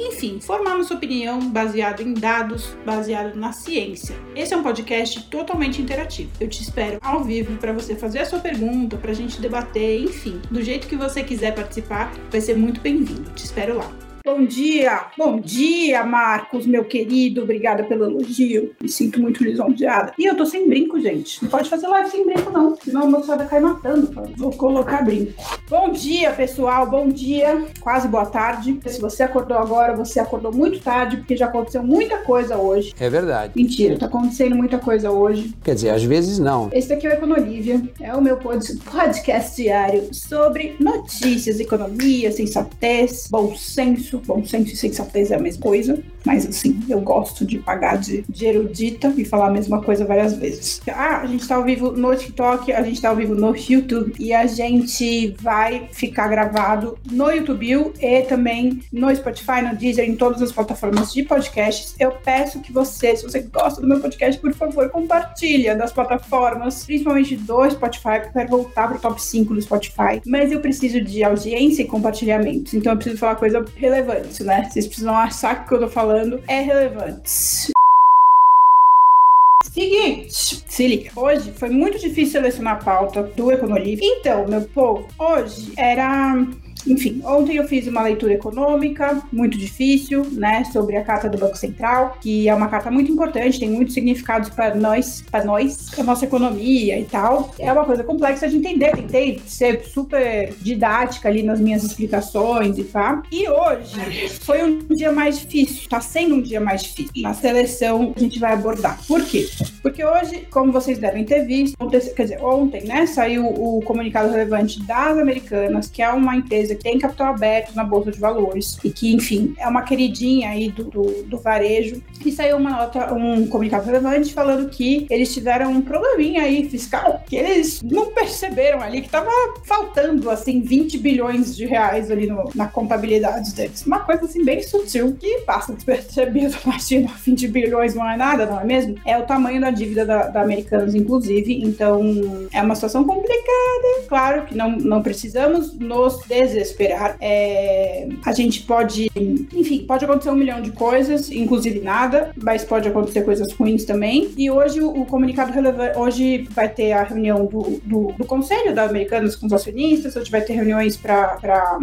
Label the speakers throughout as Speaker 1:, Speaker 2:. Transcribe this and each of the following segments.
Speaker 1: enfim, formar nossa opinião baseado em dados, baseado na ciência. Esse é um podcast totalmente interativo. Eu te espero ao vivo para você fazer a sua pergunta, para a gente debater, enfim, do jeito que você quiser participar, vai ser muito bem-vindo. Te espero lá. Bom dia, bom dia, Marcos, meu querido. Obrigada pelo elogio. Me sinto muito lisonjeada. E eu tô sem brinco, gente. Não pode fazer live sem brinco, não. Senão a moçada cai matando. Vou colocar brinco. Bom dia, pessoal. Bom dia. Quase boa tarde. Se você acordou agora, você acordou muito tarde, porque já aconteceu muita coisa hoje.
Speaker 2: É verdade.
Speaker 1: Mentira, tá acontecendo muita coisa hoje.
Speaker 2: Quer dizer, às vezes não.
Speaker 1: Esse aqui é o Econolívia. É o meu podcast diário sobre notícias, economia, sensatez, bom senso bom senso e sensatez é a mesma coisa, mas assim, eu gosto de pagar de, de erudita e falar a mesma coisa várias vezes. Ah, a gente tá ao vivo no TikTok, a gente tá ao vivo no YouTube e a gente vai ficar gravado no YouTube e também no Spotify, no Deezer, em todas as plataformas de podcasts. Eu peço que você, se você gosta do meu podcast, por favor, compartilha das plataformas, principalmente do Spotify, porque eu quero voltar pro top 5 do Spotify. Mas eu preciso de audiência e compartilhamentos, então eu preciso falar coisa relevante relevante, né? Vocês precisam achar que o que eu tô falando é relevante. Seguinte, se liga. Hoje foi muito difícil selecionar a pauta do Econolivre. Então, meu povo, hoje era enfim, ontem eu fiz uma leitura econômica muito difícil, né, sobre a carta do Banco Central, que é uma carta muito importante, tem muitos significados para nós, para nós, para nossa economia e tal. É uma coisa complexa de entender, tentei ser super didática ali nas minhas explicações e tá. E hoje foi um dia mais difícil, tá sendo um dia mais difícil. Na seleção a gente vai abordar. Por quê? Porque hoje, como vocês devem ter visto, quer dizer, ontem, né, saiu o comunicado relevante das Americanas, que é uma empresa empresa que tem capital aberto na Bolsa de Valores e que, enfim, é uma queridinha aí do, do, do varejo. E saiu uma nota, um comunicado relevante falando que eles tiveram um probleminha aí fiscal, que eles não perceberam ali que tava faltando, assim, 20 bilhões de reais ali no, na contabilidade deles. Uma coisa, assim, bem sutil, que passa despercebido, imagina, 20 bilhões não é nada, não é mesmo? É o tamanho da dívida da, da Americanas, inclusive, então é uma situação complicada. Claro que não, não precisamos nos desesperar desesperar. É, a gente pode, enfim, pode acontecer um milhão de coisas, inclusive nada, mas pode acontecer coisas ruins também. E hoje o, comunicado relevante, hoje vai ter a reunião do, do, do, Conselho da Americanas com os acionistas, hoje vai ter reuniões para,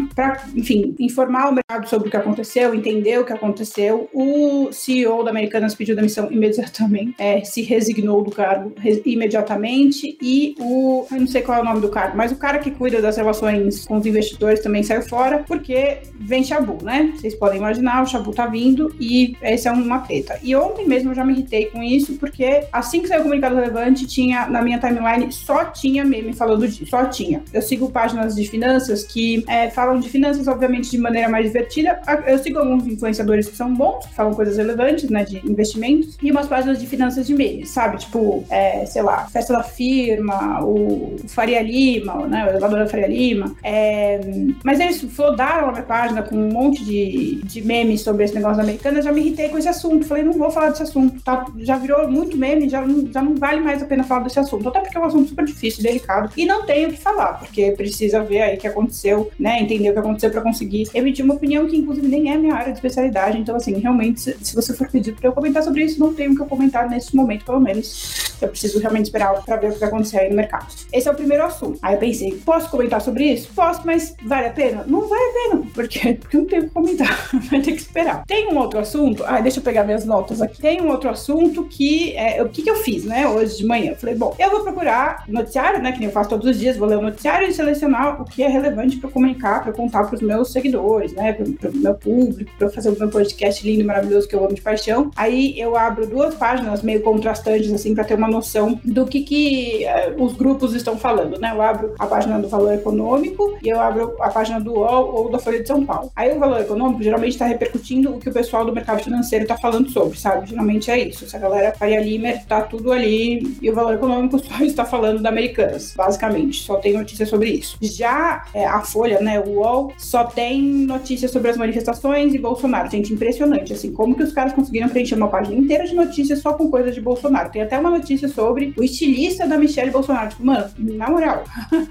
Speaker 1: enfim, informar o mercado sobre o que aconteceu, entender o que aconteceu. O CEO da Americanas pediu demissão imediatamente, é, se resignou do cargo imediatamente e o, eu não sei qual é o nome do cargo, mas o cara que cuida das relações com os investidores também saiu fora, porque vem Shabu, né? Vocês podem imaginar, o Shabu tá vindo e essa é uma treta. E ontem mesmo eu já me irritei com isso, porque assim que saiu o comunicado relevante, tinha na minha timeline só tinha meme falando disso, só tinha. Eu sigo páginas de finanças que é, falam de finanças, obviamente, de maneira mais divertida. Eu sigo alguns influenciadores que são bons, que falam coisas relevantes, né, de investimentos, e umas páginas de finanças de memes, sabe? Tipo, é, sei lá, Festa da Firma, o Faria Lima, né, o elevador da Faria Lima. É, mas eles flodaram a minha página com um monte de, de memes sobre esse negócio da americana, já me irritei com esse assunto. Falei, não vou falar desse assunto, tá? Já virou muito meme, já não, já não vale mais a pena falar desse assunto. Até porque é um assunto super difícil, delicado, e não tenho o que falar, porque precisa ver aí o que aconteceu, né? Entender o que aconteceu para conseguir emitir uma opinião que, inclusive, nem é minha área de especialidade. Então, assim, realmente, se, se você for pedir para eu comentar sobre isso, não tenho o que eu comentar nesse momento, pelo menos. Eu preciso realmente esperar para ver o que vai acontecer aí no mercado. Esse é o primeiro assunto. Aí eu pensei, posso comentar sobre isso? Posso, mas vale a pena? Não vale a pena, porque, porque não tem o que comentar, vai ter que esperar. Tem um outro assunto, ah, deixa eu pegar minhas notas aqui. Tem um outro assunto que, é, o que, que eu fiz, né, hoje de manhã? Eu falei, bom, eu vou procurar noticiário, né, que nem eu faço todos os dias, vou ler o noticiário e selecionar o que é relevante para comunicar, para contar para os meus seguidores, né, para o meu público, para fazer o meu podcast lindo e maravilhoso que eu amo de paixão. Aí eu abro duas páginas meio contrastantes, assim, para ter uma uma noção do que, que uh, os grupos estão falando, né? Eu abro a página do Valor Econômico e eu abro a página do UOL ou da Folha de São Paulo. Aí o Valor Econômico geralmente está repercutindo o que o pessoal do mercado financeiro está falando sobre, sabe? Geralmente é isso. Essa galera Faria Limer tá tudo ali e o Valor Econômico só está falando da Americanas, basicamente. Só tem notícia sobre isso. Já é, a Folha, né, o UOL, só tem notícias sobre as manifestações e Bolsonaro. Gente, impressionante, assim, como que os caras conseguiram preencher uma página inteira de notícias só com coisas de Bolsonaro. Tem até uma notícia sobre o estilista da Michelle Bolsonaro. Tipo, mano, na moral,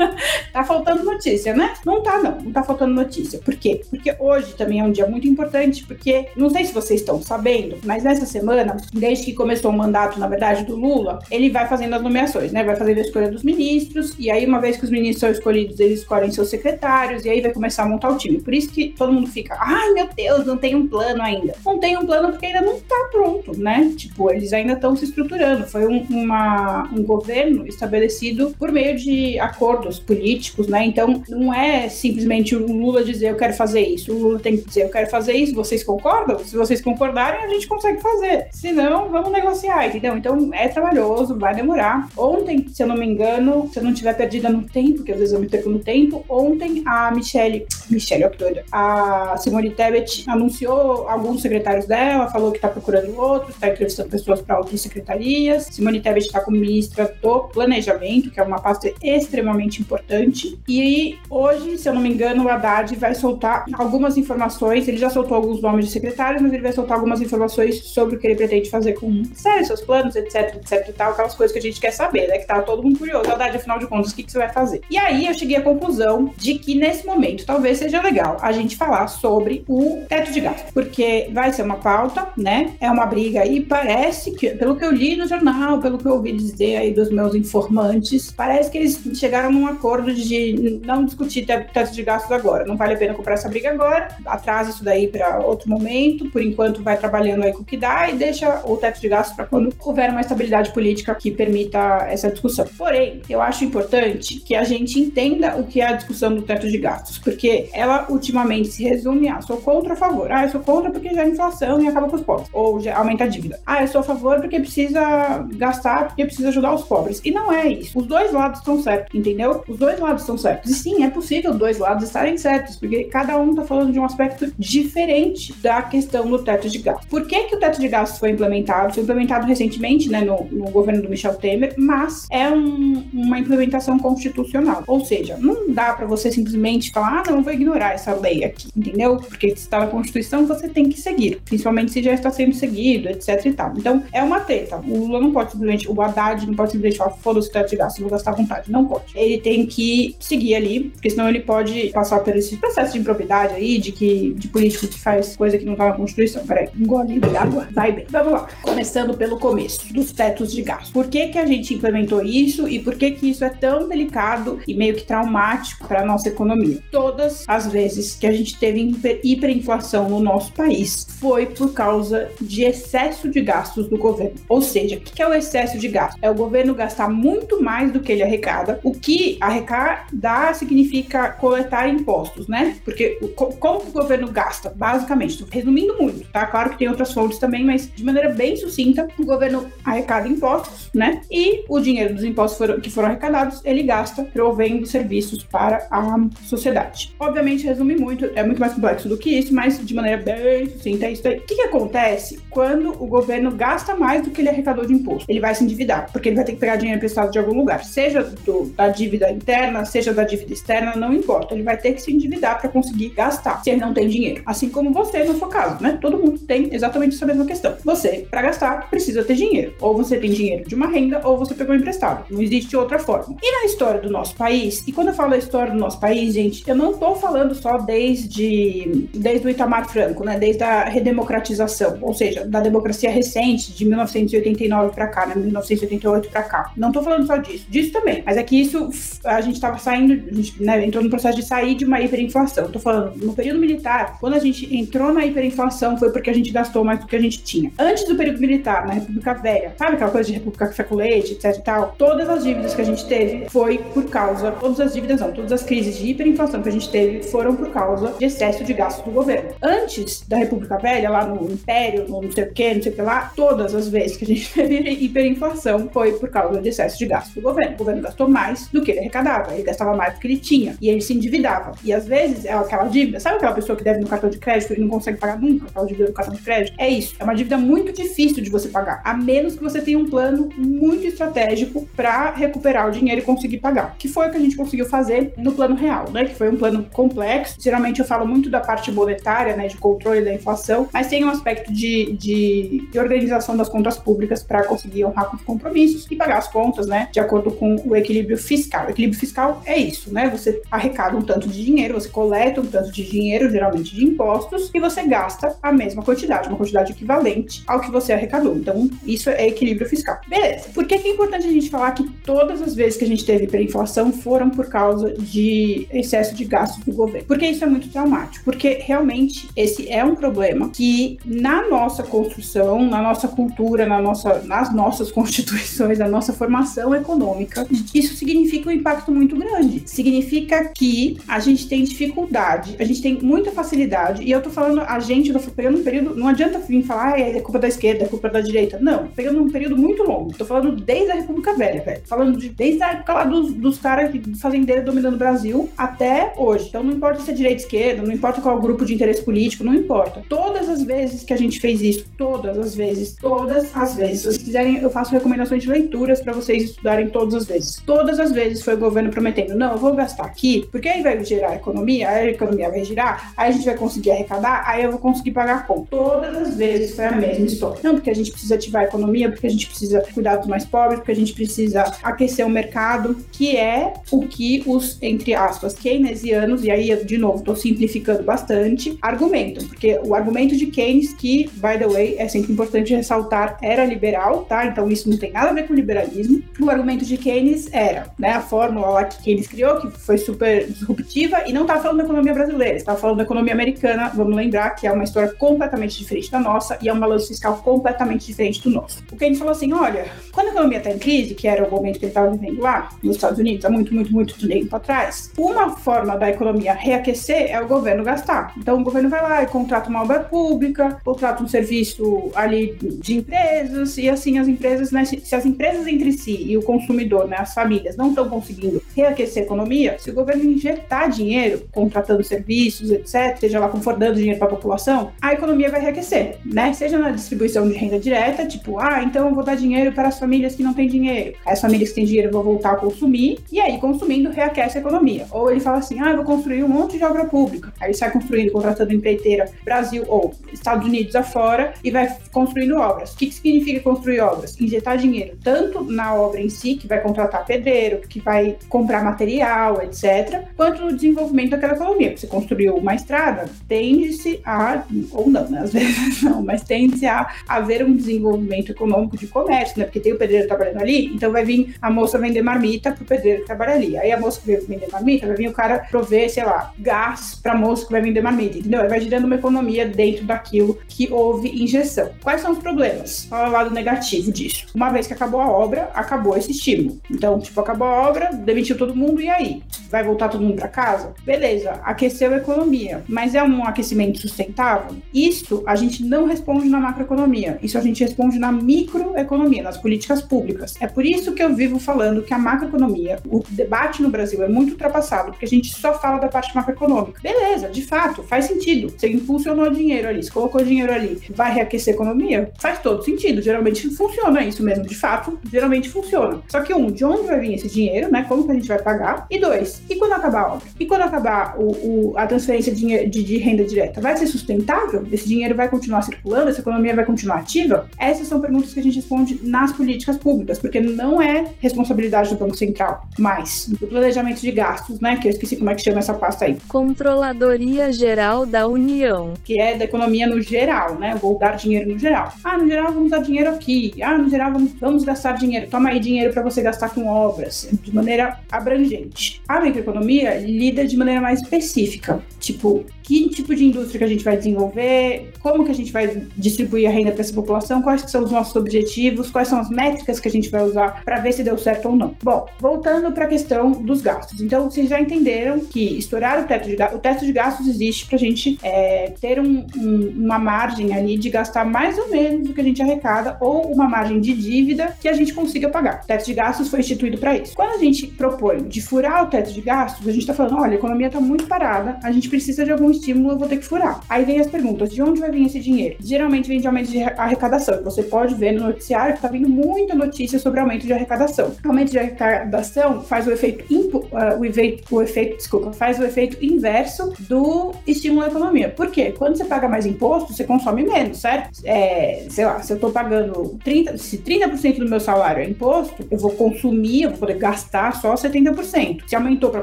Speaker 1: tá faltando notícia, né? Não tá, não. Não tá faltando notícia. Por quê? Porque hoje também é um dia muito importante, porque não sei se vocês estão sabendo, mas nessa semana, desde que começou o mandato, na verdade, do Lula, ele vai fazendo as nomeações, né? Vai fazendo a escolha dos ministros, e aí, uma vez que os ministros são escolhidos, eles escolhem seus secretários, e aí vai começar a montar o time. Por isso que todo mundo fica, ai meu Deus, não tem um plano ainda. Não tem um plano porque ainda não tá pronto, né? Tipo, eles ainda estão se estruturando. Foi um, uma, um governo estabelecido por meio de acordos políticos, né? Então, não é simplesmente o Lula dizer eu quero fazer isso. O Lula tem que dizer eu quero fazer isso, vocês concordam? Se vocês concordarem, a gente consegue fazer. Se não, vamos negociar, entendeu? Então, é trabalhoso, vai demorar. Ontem, se eu não me engano, se eu não tiver perdida no tempo, que às vezes eu me perco no tempo, ontem a Michelle, Michelle, ó que doida, a Simone Tebet anunciou alguns secretários dela, falou que está procurando outros, está entrevistando pessoas para outras secretarias. Simone Tebet está como ministra do Planejamento, que é uma pasta extremamente importante. E hoje, se eu não me engano, o Haddad vai soltar algumas informações. Ele já soltou alguns nomes de secretários, mas ele vai soltar algumas informações sobre o que ele pretende fazer com sério, seus planos, etc, etc e tal, aquelas coisas que a gente quer saber, né? Que tá todo mundo curioso. Haddad, afinal de contas, o que, que você vai fazer? E aí eu cheguei à conclusão de que nesse momento talvez seja legal a gente falar sobre o teto de gasto, porque vai ser uma pauta, né? É uma briga aí, parece que, pelo que eu li no jornal, pelo que eu ouvi dizer aí dos meus informantes, parece que eles chegaram num acordo de não discutir teto de gastos agora. Não vale a pena comprar essa briga agora, atrasa isso daí para outro momento, por enquanto vai trabalhando aí com o que dá e deixa o teto de gastos para quando houver uma estabilidade política que permita essa discussão. Porém, eu acho importante que a gente entenda o que é a discussão do teto de gastos, porque ela ultimamente se resume a sou contra ou a favor. Ah, eu sou contra porque é inflação e acaba com os pobres, ou aumenta a dívida. Ah, eu sou a favor porque precisa gastar, porque precisa ajudar os pobres. E não é isso. Os dois lados estão certos, entendeu? Os dois lados estão certos. E sim, é possível os dois lados estarem certos, porque cada um está falando de um aspecto diferente da questão do teto de gastos. Por que, que o teto de gastos foi implementado? Foi implementado recentemente, né, no, no governo do Michel Temer, mas é um, uma implementação constitucional. Ou seja, não dá para você simplesmente falar, ah, não, vou ignorar essa lei aqui, entendeu? Porque se está na Constituição, você tem que seguir, principalmente se já está sendo seguido, etc e tal. Então, é uma treta. O Lula não pode simplesmente, o Haddad não pode simplesmente falar, foda-se o teto de gastos, vou gastar à vontade. Não pode. Ele tem que seguir ali, porque senão ele pode passar por esse processo de impropriedade aí, de que de político que faz coisa que não está na Constituição. Peraí, um golinho de água, vai bem. Vamos lá. Começando pelo começo, dos tetos de gastos. Por que que a gente implementou isso e por que que isso é tão delicado e meio que traumático para nossa economia? Todas as vezes que a gente teve hiperinflação no nosso país foi por causa de excesso de gastos do governo. Ou seja, o que é o excesso de gasto? É o governo gastar muito mais do que ele arrecada. O que arrecadar significa coletar impostos, né? Porque como o governo gasta? Basicamente, resumindo muito, tá? Claro que tem outras fontes também, mas de maneira bem sucinta, o governo arrecada impostos, né? E o dinheiro dos impostos foram, que foram arrecadados, ele gasta provendo serviços para a sociedade. Obviamente, resume muito, é muito mais complexo do que isso, mas de maneira bem sucinta é isso aí. O que, que acontece quando o governo gasta mais do que ele arrecadou de imposto? Ele vai se endividar, porque ele vai ter que pegar dinheiro emprestado de algum lugar, seja do, da dívida interna, seja da dívida externa, não importa. Ele vai ter que se endividar para conseguir gastar, se ele não tem dinheiro. Assim como você, no seu caso, né? Todo mundo tem exatamente essa mesma questão. Você, para gastar, precisa ter dinheiro. Ou você tem dinheiro de uma renda, ou você pegou emprestado. Não existe outra forma. E na história do nosso país, e quando eu falo a história do nosso país, gente, eu não tô falando só desde, desde o Itamar Franco, né? Desde a redemocratização, ou seja, da democracia recente, de 1989 para cá, né? 1988 para cá. Não tô falando só disso. Disso também. Mas é que isso, a gente tava saindo, a gente, né, entrou no processo de sair de uma hiperinflação. Tô falando, no período militar, quando a gente entrou na hiperinflação, foi porque a gente gastou mais do que a gente tinha. Antes do período militar, na República Velha, sabe aquela coisa de República Café com Leite, etc e tal? Todas as dívidas que a gente teve foi por causa, todas as dívidas não, todas as crises de hiperinflação que a gente teve foram por causa de excesso de gasto do governo. Antes da República Velha, lá no Império, no não sei o que, não sei o que lá, todas as vezes que a gente teve hiperinflação foi por causa de excesso de gasto do governo. O governo gastou mais do que ele arrecadava, ele gastava mais do que ele tinha, e ele se endividava. E às vezes é aquela dívida, sabe aquela pessoa que deve no cartão de crédito e não consegue pagar nunca aquela dívida do cartão de crédito? É isso, é uma dívida muito difícil de você pagar, a menos que você tenha um plano muito estratégico para recuperar o dinheiro e conseguir pagar, que foi o que a gente conseguiu fazer no plano real, né? Que foi um plano complexo. Geralmente eu falo muito da parte monetária, né, de controle da inflação, mas tem um aspecto de, de, de organização das contas públicas para conseguir honrar com os compromissos e pagar as contas, né, de acordo com o equilíbrio fiscal. O equilíbrio fiscal é isso, né? Você arrecada um tanto de dinheiro, você coleta um tanto de dinheiro, geralmente de impostos, e você gasta a mesma quantidade, uma quantidade equivalente ao que você arrecadou. Então, isso é equilíbrio fiscal. Beleza. Por que, que é importante a gente falar que todas as vezes que a gente teve hiperinflação foram por causa de excesso de gastos do governo? Porque isso é muito traumático. Porque realmente esse é um problema que na nossa construção, na nossa cultura, na nossa, nas nossas constituições, na nossa formação econômica, isso significa um impacto muito grande. Significa que a gente tem dificuldade, a gente tem muita facilidade, e eu tô falando a gente, eu tô pegando um período, não adianta vir falar, ah, é culpa da esquerda, é culpa da direita. Não, pegando um período muito longo. Tô falando desde a República Velha, velho. Falando de, desde a época lá dos, dos caras fazendeiros dominando o Brasil até hoje. Então não importa se é direita esquerda, não importa qual grupo de interesse político, não importa. Todas as vezes que a gente fez isso, todas as vezes, todas as vezes. Se vocês quiserem, eu faço recomendações de leituras para vocês estudarem todas as vezes. Todas as vezes foi o governo prometendo, não, eu vou gastar aqui, porque aí vai gerar economia, aí a economia vai girar, aí a gente vai conseguir arrecadar, aí eu vou conseguir pagar a conta. Todas as vezes foi a mesma história. Não, porque a gente precisa ativar a economia, porque a gente precisa cuidar dos mais pobres, porque a gente precisa aquecer o mercado, que é o que os, entre aspas, keynesianos, e aí, de novo, estou simplificando bastante, argumentam. Porque o argumento de Keynes, que, by the way, é sempre importante ressaltar, era liberal, tá? Então isso não tem nada a ver com liberalismo. O argumento de Keynes era, né, a fórmula lá que Keynes criou, que foi super disruptiva, e não estava falando da economia brasileira, estava falando da economia americana, vamos lembrar que é uma história completamente diferente da nossa e é um balanço fiscal completamente diferente do nosso. O Keynes falou assim, olha, quando a economia está em crise, que era o momento que ele estava vivendo lá, nos Estados Unidos, há muito, muito, muito tempo atrás, uma forma da economia reaquecer é o governo gastar. Então o governo vai lá e contrata uma obra pública, contrata um serviço ali de empresas, e assim as empresas, né, se, as empresas entre si e o consumidor, né, as famílias, não estão conseguindo reaquecer a economia, se o governo injetar dinheiro, contratando serviços, etc., seja lá confortando dinheiro para a população, a economia vai reaquecer, né? Seja na distribuição de renda direta, tipo, ah, então eu vou dar dinheiro para as famílias que não têm dinheiro. As famílias que têm dinheiro vão voltar a consumir, e aí, consumindo, reaquece a economia. Ou ele fala assim, ah, eu vou construir um monte de obra pública. Aí sai construindo, contratando empreiteira Brasil ou Estados Unidos afora e vai construindo obras. O que, que significa construir obras? Injetar dinheiro tanto na obra em si, que vai contratar pedreiro, que vai comprar material, etc., quanto no desenvolvimento daquela economia. Você construiu uma estrada, tende-se a, ou não, né? às vezes não, mas tende-se a haver um desenvolvimento econômico de comércio, né? Porque tem o pedreiro trabalhando ali, então vai vir a moça vender marmita pro pedreiro que trabalha ali. Aí a moça que vai vender marmita, vai vir o cara prover, sei lá, gás pra moça que vai vender marmita, entendeu? Aí vai girando uma economia dentro daquilo que houve injeção. Quais são os problemas? Qual é o lado negativo disso? Uma vez que acabou a obra, acabou esse estímulo. Então, tipo, acabou a obra, demitiu todo mundo, e aí? Vai voltar todo mundo para casa? Beleza, aqueceu a economia, mas é um aquecimento sustentável? Isso a gente não responde na macroeconomia, isso a gente responde na microeconomia, nas políticas públicas. É por isso que eu vivo falando que a macroeconomia, o debate no Brasil é muito ultrapassado, porque a gente só fala da parte macroeconômica. Beleza, de fato, faz sentido. Você impulsionou dinheiro ali, você colocou dinheiro ali, vai reaquecer a economia? Faz todo sentido. Geralmente funciona isso mesmo, de fato, geralmente funciona. Só que um, de onde vai vir esse dinheiro, né? Como que a gente vai pagar? E dois, e quando acabar a obra? E quando acabar o, o a transferência de, de, de, renda direta? Vai ser sustentável? Esse dinheiro vai continuar circulando? Essa economia vai continuar ativa? Essas são perguntas que a gente responde nas políticas públicas, porque não é responsabilidade do Banco Central, mas do planejamento de gastos, né? Que eu esqueci como é que chama essa pasta aí.
Speaker 2: Controladoria Geral da União.
Speaker 1: Que é da economia no geral, né? Eu vou dar dinheiro no geral. Ah, no geral vamos dar dinheiro aqui. Ah, no geral vamos, vamos gastar dinheiro. Toma aí dinheiro para você gastar com obras, de maneira abrangente. A microeconomia lida de maneira mais específica. Tipo, que tipo de indústria que a gente vai desenvolver, como que a gente vai distribuir a renda para essa população, quais são os nossos objetivos, quais são as métricas que a gente vai usar para ver se deu certo ou não. Bom, voltando para a questão dos gastos. Então, vocês já entenderam que estourar o teto de, o teto de gastos existe para a gente é, ter um, um, uma margem ali de gastar mais ou menos do que a gente arrecada ou uma margem de dívida que a gente consiga pagar. O teto de gastos foi instituído para isso. Quando a gente propõe de furar o teto de gastos, a gente está falando, olha, a economia está muito parada, a gente precisa de algum estímulo, eu vou ter que furar. Aí vem as perguntas, de onde vai vir esse dinheiro? Geralmente vem de aumento de arrecadação. Você pode ver no noticiário que está vindo muita notícia sobre aumento de arrecadação. Aumento de arrecadação faz o efeito, uh, o, efeito, o efeito, desculpa, faz o efeito inverso do estímulo à economia. Por quê? Quando você paga mais imposto, você consome menos, certo? É, sei lá, se eu estou pagando 30, se 30% do meu salário é imposto, eu vou consumir, eu vou poder gastar só 70%. Se aumentou para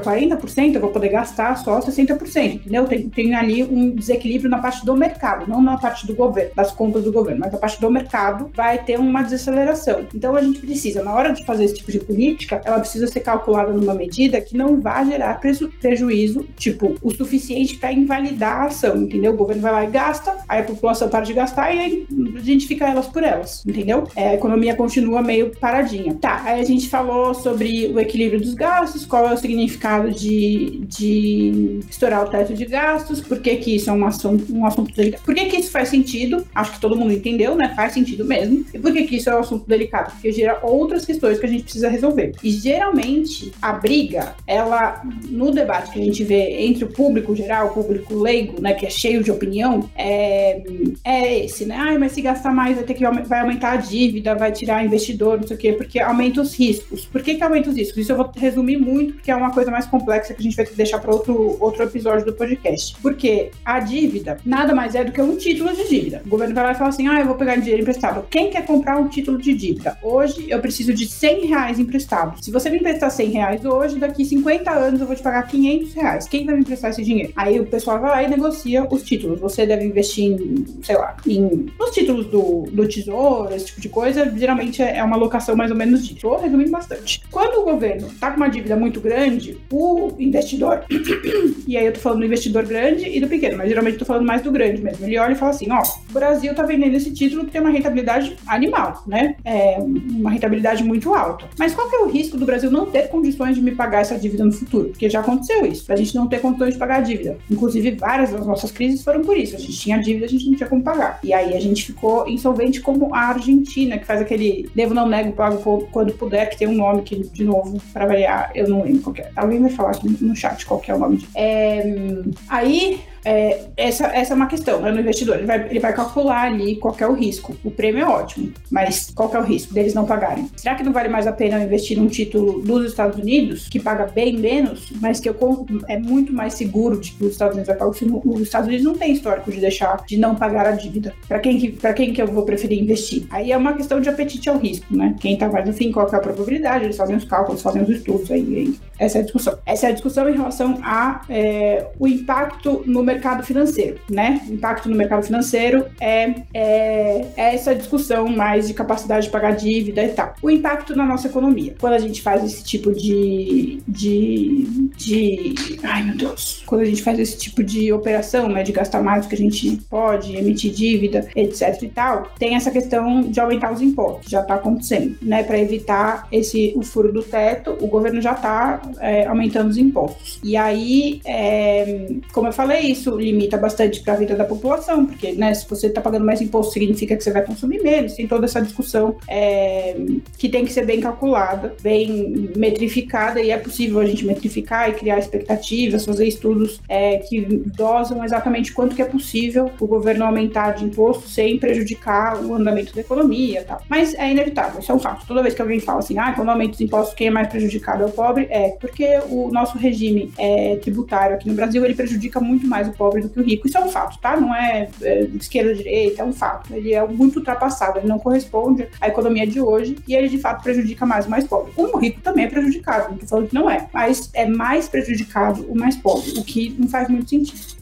Speaker 1: 40%, eu vou poder gastar só 60%, entendeu? Tem, tem ali um desequilíbrio na parte do mercado, não na parte do governo, das contas do governo, mas na parte do mercado vai ter uma desaceleração. Então a gente precisa, na hora de fazer esse tipo de política, ela precisa ser calculada numa medida que não vá gerar preju prejuízo, tipo, o suficiente para invalidar a ação, entendeu? O governo vai lá e gasta, aí a população para de gastar e aí a gente fica elas por elas, entendeu? É, a economia continua meio paradinha. Tá, aí a gente falou sobre o equilíbrio dos gastos, qual é o significado de, de estourar o teto de gastos, por que que isso é um assunto, um assunto delicado, por que que isso faz sentido, acho que todo mundo entendeu, né? Faz sentido mesmo. E por que que isso é um assunto delicado? Porque gera outras questões que a gente precisa resolver. E geralmente a briga, ela, no debate que a gente vê entre o público geral, o público leigo, né, que é cheio de opinião, é, é esse, né? Ai, mas se gastar mais vai ter que vai aumentar a dívida, vai tirar investidor, não sei o quê, porque aumenta os riscos. Por que, que aumenta os riscos? Isso eu vou resumir muito, porque é uma coisa mais complexa que a gente vai deixar para outro, outro episódio do podcast. Porque a dívida nada mais é do que um título de dívida. O governo vai lá e fala assim: ah, eu vou pegar dinheiro emprestado. Quem quer comprar um título de dívida? Hoje eu preciso de 100 reais emprestado. Se você me emprestar 100 reais hoje, daqui 50 anos eu vou te pagar 500 reais. Quem vai me emprestar esse dinheiro? Aí o pessoal vai lá e negocia os títulos. Você deve investir em, sei lá, em, nos títulos do, do tesouro, esse tipo de coisa. Geralmente é uma alocação mais ou menos disso. Estou resumindo bastante. Quando o governo está com uma dívida muito grande, o investidor, e aí eu tô falando do investidor grande e do pequeno, mas geralmente tô falando mais do grande mesmo. Ele olha e fala assim: ó, o Brasil tá vendendo esse título que tem uma rentabilidade animal, né? É uma rentabilidade muito alta. Mas qual que é o risco do Brasil não ter condições de me pagar essa dívida no futuro? Porque já aconteceu isso, a gente não ter condições de pagar a dívida. Inclusive, várias das nossas crises foram por isso. A gente tinha dívida, a gente não tinha como pagar. E aí a gente ficou insolvente como a Argentina, que faz aquele devo não nego, pago quando puder, que tem um nome que, de novo, para variar, eu não lembro qual é. Alguém vai falar no chat qual é o nome. É, aí aí é, essa, essa é uma questão né, no investidor. Ele vai, ele vai calcular ali qual é o risco. O prêmio é ótimo, mas qual é o risco deles não pagarem? Será que não vale mais a pena investir num título dos Estados Unidos, que paga bem menos, mas que eu, é muito mais seguro de que os Estados Unidos vai pagar? Os Estados Unidos não tem histórico de deixar de não pagar a dívida. Para quem, que, quem que eu vou preferir investir? Aí é uma questão de apetite ao risco, né? Quem tá mais no fim, qual é a probabilidade? Eles fazem os cálculos, fazem os estudos aí. aí. Essa é a discussão. Essa é a discussão em relação a é, o impacto no mercado mercado financeiro, né? O impacto no mercado financeiro é, é, é, essa discussão mais de capacidade de pagar dívida e tal. O impacto na nossa economia. Quando a gente faz esse tipo de, de, de. Ai, meu Deus. Quando a gente faz esse tipo de operação, né? De gastar mais do que a gente pode, emitir dívida, etc e tal, tem essa questão de aumentar os impostos. Já tá acontecendo, né? Para evitar esse, o furo do teto, o governo já tá é, aumentando os impostos. E aí, é, como eu falei, isso isso limita bastante para a vida da população, porque né, se você está pagando mais imposto, significa que você vai consumir menos. Tem toda essa discussão é, que tem que ser bem calculada, bem metrificada, e é possível a gente metrificar e criar expectativas, fazer estudos é, que dosam exatamente quanto que é possível o governo aumentar de imposto sem prejudicar o andamento da economia e tal. Mas é inevitável, isso é um fato. Toda vez que alguém fala assim, ah, quando aumenta os impostos, quem é mais prejudicado é o pobre, é porque o nosso regime é, tributário aqui no Brasil, ele prejudica muito mais o pobre do que o rico. Isso é um fato, tá? Não é, é esquerda direita, é um fato. Ele é muito ultrapassado, ele não corresponde à economia de hoje e ele de fato prejudica mais o mais pobre. O rico também é prejudicado, não tô falando que não é, mas é mais prejudicado o mais pobre, o que não faz muito sentido.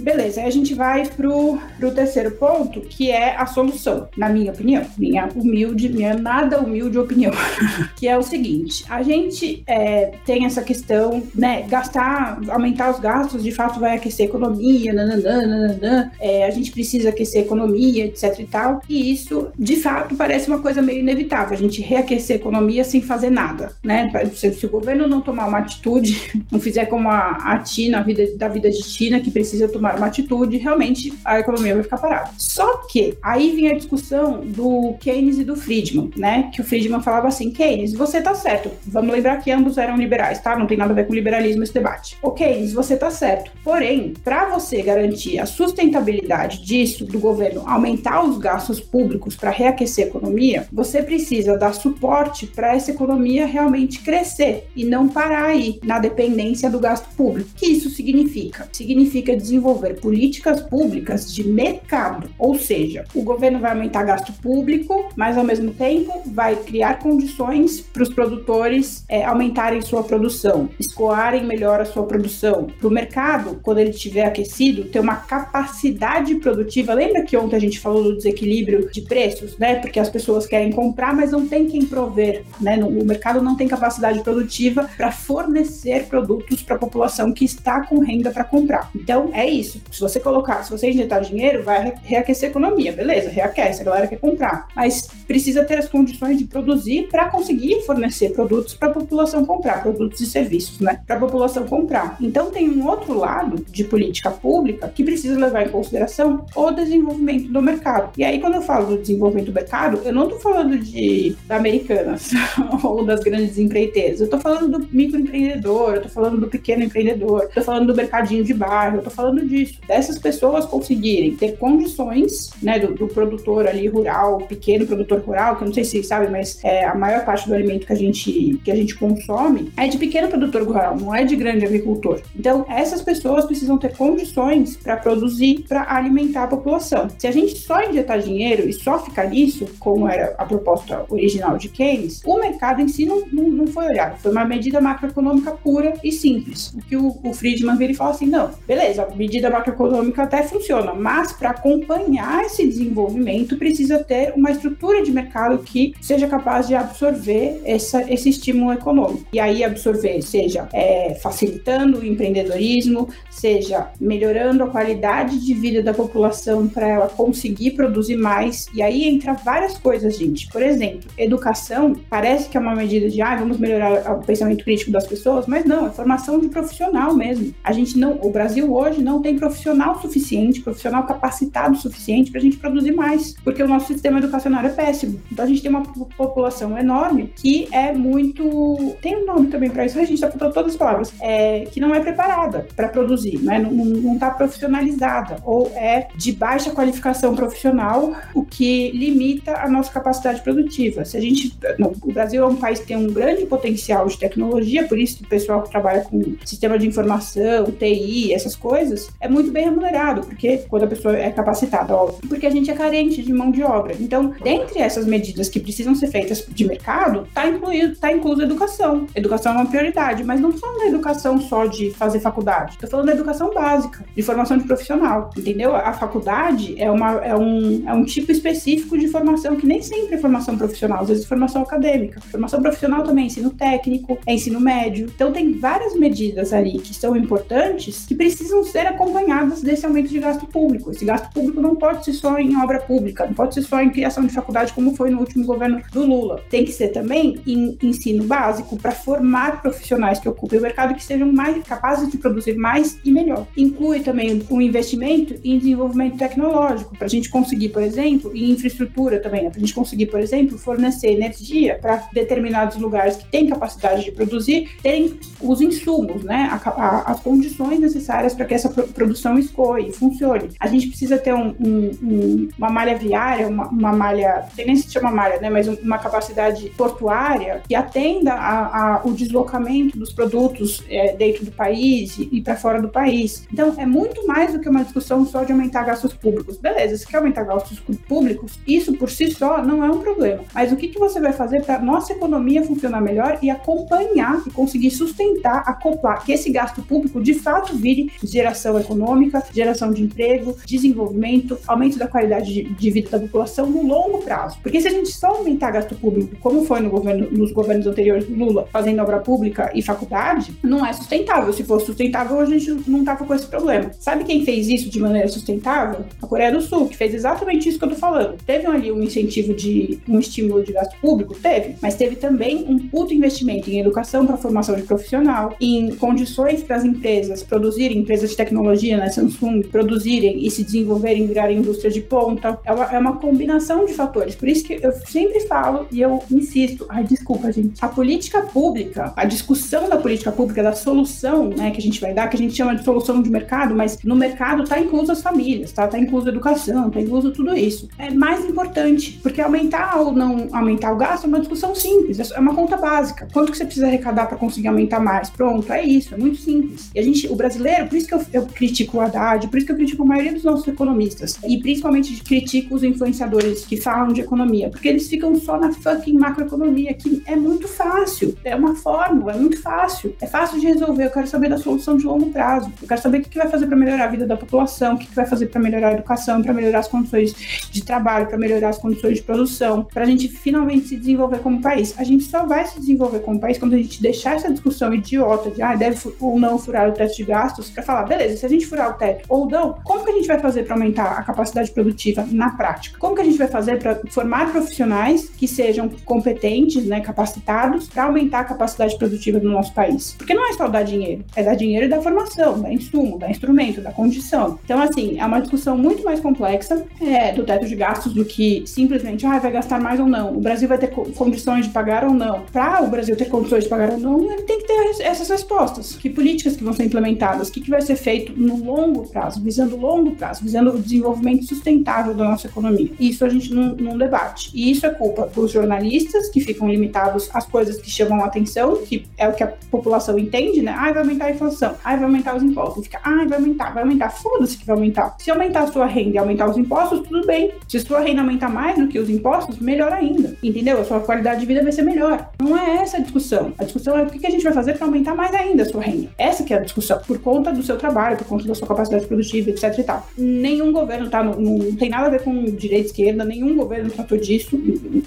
Speaker 1: Beleza, aí a gente vai pro, pro terceiro ponto, que é a solução, na minha opinião, minha humilde, minha nada humilde opinião, que é o seguinte: a gente é, tem essa questão, né? Gastar, aumentar os gastos de fato vai aquecer economia, nananã, nananã, é, a gente precisa aquecer a economia, etc e tal. E isso, de fato, parece uma coisa meio inevitável, a gente reaquecer a economia sem fazer nada, né? Se, se o governo não tomar uma atitude, não fizer como a, a Tina, a vida da vida de Tina, que precisa tomar uma atitude, realmente a economia vai ficar parada. Só que aí vem a discussão do Keynes e do Friedman, né? Que o Friedman falava assim: Keynes, você tá certo. Vamos lembrar que ambos eram liberais, tá? Não tem nada a ver com liberalismo esse debate. O Keynes, você tá certo. Porém, para você garantir a sustentabilidade disso, do governo aumentar os gastos públicos para reaquecer a economia, você precisa dar suporte para essa economia realmente crescer e não parar aí na dependência do gasto público. O que isso significa? Significa desenvolver políticas públicas de mercado, ou seja, o governo vai aumentar gasto público, mas ao mesmo tempo vai criar condições para os produtores é, aumentarem sua produção, escoarem melhor a sua produção. Para o mercado, quando ele aquecido, ter uma capacidade produtiva. Lembra que ontem a gente falou do desequilíbrio de preços, né? Porque as pessoas querem comprar, mas não tem quem prover, né? O mercado não tem capacidade produtiva para fornecer produtos para a população que está com renda para comprar. Então, é isso. Se você colocar, se você injetar dinheiro, vai reaquecer a economia, beleza, reaquece, a galera quer comprar. Mas precisa ter as condições de produzir para conseguir fornecer produtos para a população comprar, produtos e serviços, né? Para a população comprar. Então, tem um outro lado de política pública que precisa levar em consideração o desenvolvimento do mercado. E aí, quando eu falo do desenvolvimento do mercado, eu não estou falando de da Americanas ou das grandes empreiteiras. Eu estou falando do microempreendedor, eu estou falando do pequeno empreendedor, estou falando do mercadinho de bairro, eu estou falando disso. Dessas pessoas conseguirem ter condições, né, do, do, produtor ali rural, pequeno produtor rural, que eu não sei se sabe, mas é, a maior parte do alimento que a gente que a gente consome é de pequeno produtor rural, não é de grande agricultor. Então, essas pessoas precisam ter condições para produzir, para alimentar a população. Se a gente só injetar dinheiro e só ficar nisso, como era a proposta original de Keynes, o mercado em si não, não, não foi olhado. Foi uma medida macroeconômica pura e simples. O que o, o Friedman vira e fala assim: não, beleza, a medida macroeconômica até funciona, mas para acompanhar esse desenvolvimento precisa ter uma estrutura de mercado que seja capaz de absorver essa, esse estímulo econômico. E aí absorver, seja é, facilitando o empreendedorismo, seja melhorando a qualidade de vida da população para ela conseguir produzir mais. E aí entra várias coisas, gente. Por exemplo, educação parece que é uma medida de ah, vamos melhorar o pensamento crítico das pessoas, mas não, é formação de profissional mesmo. A gente não, o Brasil hoje não tem profissional suficiente, profissional capacitado suficiente para a gente produzir mais, porque o nosso sistema educacional é péssimo. Então a gente tem uma população enorme que é muito, tem um nome também para isso, a gente falando todas as palavras, é, que não é preparada para produzir, né? não está profissionalizada ou é de baixa qualificação profissional, o que limita a nossa capacidade produtiva. Se a gente, não, o Brasil é um país que tem um grande potencial de tecnologia, por isso o pessoal que trabalha com sistema de informação, TI, essas coisas, é muito bem remunerado, porque quando a pessoa é capacitada, óbvio, porque a gente é carente de mão de obra. Então, dentre essas medidas que precisam ser feitas de mercado, está incluído, tá incluso educação. Educação é uma prioridade, mas não falando da educação só de fazer faculdade, estou falando da educação básica, de formação de profissional, entendeu? A faculdade é, uma, é, um, é um tipo específico de formação que nem sempre é formação profissional, às vezes é formação acadêmica. Formação profissional também é ensino técnico, é ensino médio. Então, tem várias medidas ali que são importantes que precisam ser acompanhadas desse aumento de gasto público. Esse gasto público não pode ser só em obra pública, não pode ser só em criação de faculdade, como foi no último governo do Lula. Tem que ser também em ensino básico para formar profissionais que ocupem o mercado que sejam mais capazes de produzir mais e melhor. Inclui também o investimento em desenvolvimento tecnológico, para a gente conseguir, por exemplo, e infraestrutura também, né? para a gente conseguir, por exemplo, fornecer energia para determinados lugares que têm capacidade de produzir, terem os insumos, né? A, a, as condições necessárias para que essa produção escoe, funcione. A gente precisa ter um, um, um, uma malha viária, uma, uma malha, não sei nem se chama malha, né? Mas uma capacidade portuária que atenda a, o deslocamento dos produtos é, dentro do país e, e para fora do país. Então, é muito mais do que uma discussão só de aumentar gastos públicos. Beleza, se quer aumentar gastos públicos, isso por si só não é um problema. Mas o que, que você vai fazer para nossa economia funcionar melhor e acompanhar e conseguir sustentar, acoplar que esse gasto público de fato vire geração econômica, geração de emprego, desenvolvimento, aumento da qualidade de, de vida da população no longo prazo. Porque se a gente só aumentar gasto público, como foi no governo, nos governos anteriores Lula, fazendo obra pública e faculdade, não é sustentável. Se fosse sustentável, a gente não tava com esse problema. Sabe quem fez isso de maneira sustentável? A Coreia do Sul, que fez exatamente isso que eu tô falando. Teve ali um incentivo de um estímulo de gasto público? Teve, mas teve também um puto investimento em educação para formação de profissional, em condições para as empresas produzirem, empresas de tecnologia, né, Samsung, produzirem e se desenvolverem, virarem indústria de ponta. É uma, é uma combinação de fatores. Por isso que eu sempre falo e eu insisto, ai, desculpa, gente, a política pública, a discussão da política pública, da solução, né, que a gente vai dar, que a gente chama de solução de mercado, mas no mercado está incluso as famílias, tá? Tá incluso a educação, tá incluso tudo isso. É mais importante, porque aumentar ou não aumentar o gasto é uma discussão simples, é uma conta básica. Quanto que você precisa arrecadar para conseguir aumentar mais? Pronto, é isso, é muito simples. E a gente, o brasileiro, por isso que eu, eu critico o Haddad, por isso que eu critico a maioria dos nossos economistas, e principalmente critico os influenciadores que falam de economia, porque eles ficam só na fucking macroeconomia, que é muito fácil, é uma fórmula, é muito fácil, é fácil de resolver. Eu quero saber da solução de longo prazo, eu quero saber o que, que vai fazer para melhorar a vida da população, o que, que vai fazer para melhorar a educação, para melhorar as condições de trabalho, para melhorar as condições de produção, para a gente finalmente se desenvolver como país. A gente só vai se desenvolver como país quando a gente deixar essa discussão idiota de ah, deve ou não furar o teto de gastos, para falar, beleza, se a gente furar o teto ou não, como que a gente vai fazer para aumentar a capacidade produtiva na prática? Como que a gente vai fazer para formar profissionais que sejam competentes, né, capacitados, para aumentar a capacidade produtiva do nosso país? Porque não é só dar dinheiro, é dar dinheiro e dar formação, dar insumo, dar instrumento, dar condição. Então, assim, é uma discussão muito mais complexa é, do teto de gastos do que simplesmente, ah, vai gastar mais ou não. O Brasil vai ter condições de pagar ou não. Para o Brasil ter condições de pagar ou não, ele tem que ter essas respostas. Que políticas que vão ser implementadas? O que, que vai ser feito no longo prazo, visando o longo prazo, visando o desenvolvimento sustentável da nossa economia? Isso a gente não, não debate. E isso é culpa dos jornalistas, que ficam limitados às coisas que chamam a atenção, que é o que a população entende, né? Ah, vai aumentar a inflação. Ah, vai aumentar os impostos. Fica, ah, vai aumentar, vai aumentar. Foda-se que vai aumentar. Se aumentar a sua renda e aumentar os impostos, tudo bem. Se sua renda aumentar mais do que os impostos, melhor ainda. Entendeu? A sua qualidade de vida vai ser melhor. Não é essa a discussão. A discussão é o que a gente vai fazer para aumentar mais ainda a sua renda. Essa que é a discussão. Por conta do seu trabalho, por conta da sua capacidade produtiva, etc e tal. Nenhum governo tá, não, não tem nada a ver com direita e esquerda, nenhum governo tratou disso.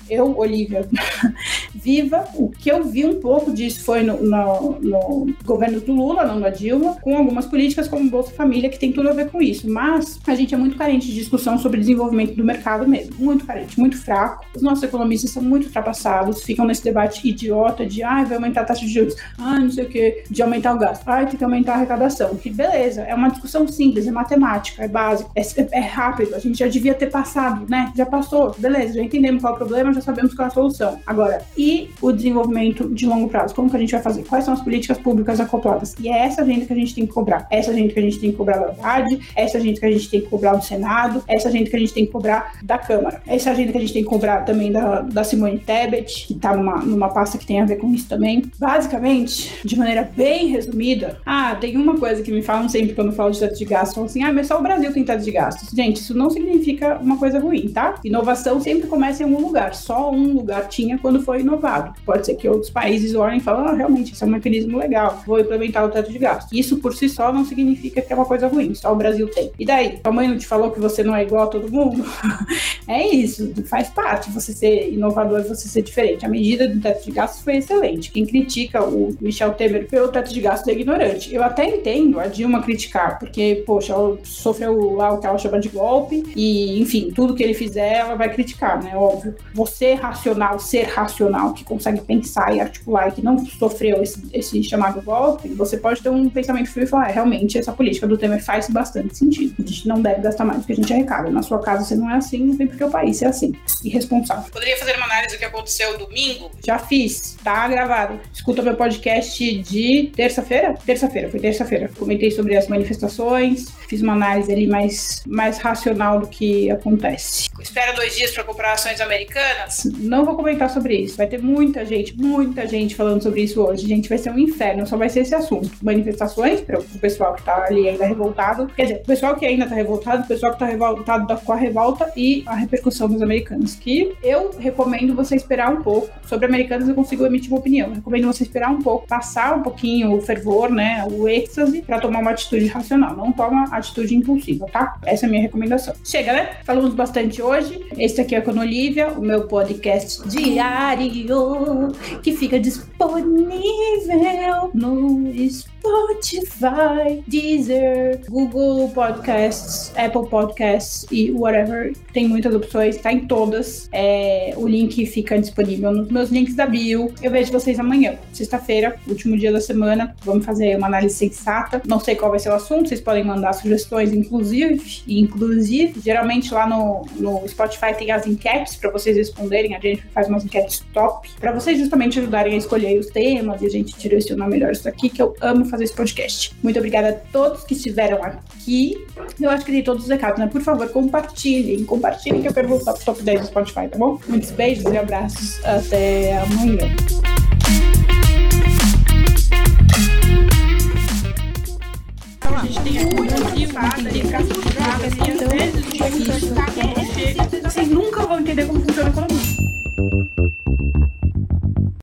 Speaker 1: Eu, Olivia, viva. O que eu vi um pouco disso foi no, no, no governo do Lula, não da Dilma, com algumas políticas como Bolsa Família, que tem tudo a ver com isso. Mas a gente é muito carente de discussão sobre desenvolvimento do mercado mesmo. Muito carente, muito fraco. Os nossos economistas são muito ultrapassados, ficam nesse debate idiota de ah, vai aumentar a taxa de juros, ah, não sei o que, de aumentar o gasto, ah, tem que aumentar a arrecadação. Que beleza, é uma discussão simples, é matemática, é básico, é, é rápido, a gente já devia ter passado, né? Já passou, beleza, já entendemos qual é o problema, já sabemos qual é a solução. Agora, e o desenvolvimento de longo prazo? Como que a gente vai fazer? Quais são as políticas públicas acopladas? E é essa gente que a gente tem que cobrar. Essa gente que a gente tem que cobrar da verdade, essa gente que a gente tem que cobrar do Senado, essa gente que a gente tem que cobrar da Câmara. Essa gente que a gente tem que cobrar também da, da Simone Tebet, que tá numa, numa pasta que tem a ver com isso também. Basicamente, de maneira bem resumida, ah, tem uma coisa que me falam sempre quando falo de teto de gastos, falam assim, ah, mas só o Brasil tem teto de gastos. Gente, isso não significa uma coisa ruim, tá? Inovação sempre começa em algum lugar, só um lugar tinha quando foi inovado. Pode ser que outros países olhem e falem, ah, realmente, isso é um mecanismo legal, vou implementar o teto de gastos. Isso por si só não significa que é uma coisa ruim, só o Brasil tem. E daí? A mãe não te falou que você não é igual a todo mundo? é isso, faz parte você ser inovador, você ser diferente. A medida do teto de gastos foi excelente. Quem critica o Michel Temer pelo teto de gastos é ignorante. Eu até entendo a Dilma criticar, porque, poxa, ela sofreu lá o que ela chama de golpe, e, enfim, tudo que ele fizer, ela vai criticar, né? Óbvio. Você racional, ser racional, que consegue pensar e articular e que não sofreu esse, esse chamado golpe, você pode ter um pensamento frio e falar, é, realmente, essa política do Temer faz bastante sentido. A gente não deve gastar mais do que a gente arrecada. Na sua casa você não é assim, não tem porque o país é assim. Irresponsável.
Speaker 3: Poderia fazer uma análise do que aconteceu domingo?
Speaker 1: Já fiz, tá gravado. Escuta meu podcast de terça-feira? Terça-feira, foi terça-feira. Comentei sobre as manifestações, fiz uma análise ali mais, mais racional do que acontece.
Speaker 3: Espera dois dias para comprar ações americanas?
Speaker 1: Não vou comentar sobre isso. Vai ter muita gente, muita gente falando sobre isso hoje. Gente, vai ser um inferno, só vai ser esse assunto. Manifestações, para o pessoal que tá ali ainda revoltado. Quer dizer, o pessoal que ainda tá revoltado, o pessoal que tá revoltado com a revolta e a repercussão dos americanos. Que eu recomendo você esperar um pouco. Sobre americanos eu consigo emitir uma opinião. Eu recomendo você esperar um pouco, passar um pouquinho o fervor, né, o êxtase, para tomar uma atitude racional. Não toma atitude impulsiva, tá? Essa é a minha recomendação. Chega, né? Falamos bastante hoje. Esse aqui é com Olivia, o meu podcast diário, que fica disponível no Spotify, Deezer, Google Podcasts, Apple Podcasts e whatever. Tem muitas opções, tá em todas. É, o link fica disponível nos meus links da bio. Eu vejo vocês amanhã, sexta-feira, último dia da semana. Vamos fazer uma análise sensata. Não sei qual vai ser o assunto, vocês podem mandar sugestões, inclusive. Inclusive, geralmente lá no, no Spotify tem as enquetes para vocês responderem. A gente faz umas enquetes top para vocês justamente ajudarem a escolher os temas e a gente direcionar melhor isso aqui, que eu amo fazer esse podcast. Muito obrigada a todos que estiveram aqui. Eu acho que dei todos os recados, né? Por favor, compartilhem. Compartilhem que eu quero voltar pro top 10 do Spotify, tá bom? Muitos beijos e abraços. Até amanhã. A gente tem muito que ficar às vezes difícil. Vocês nunca vão entender como funciona economia.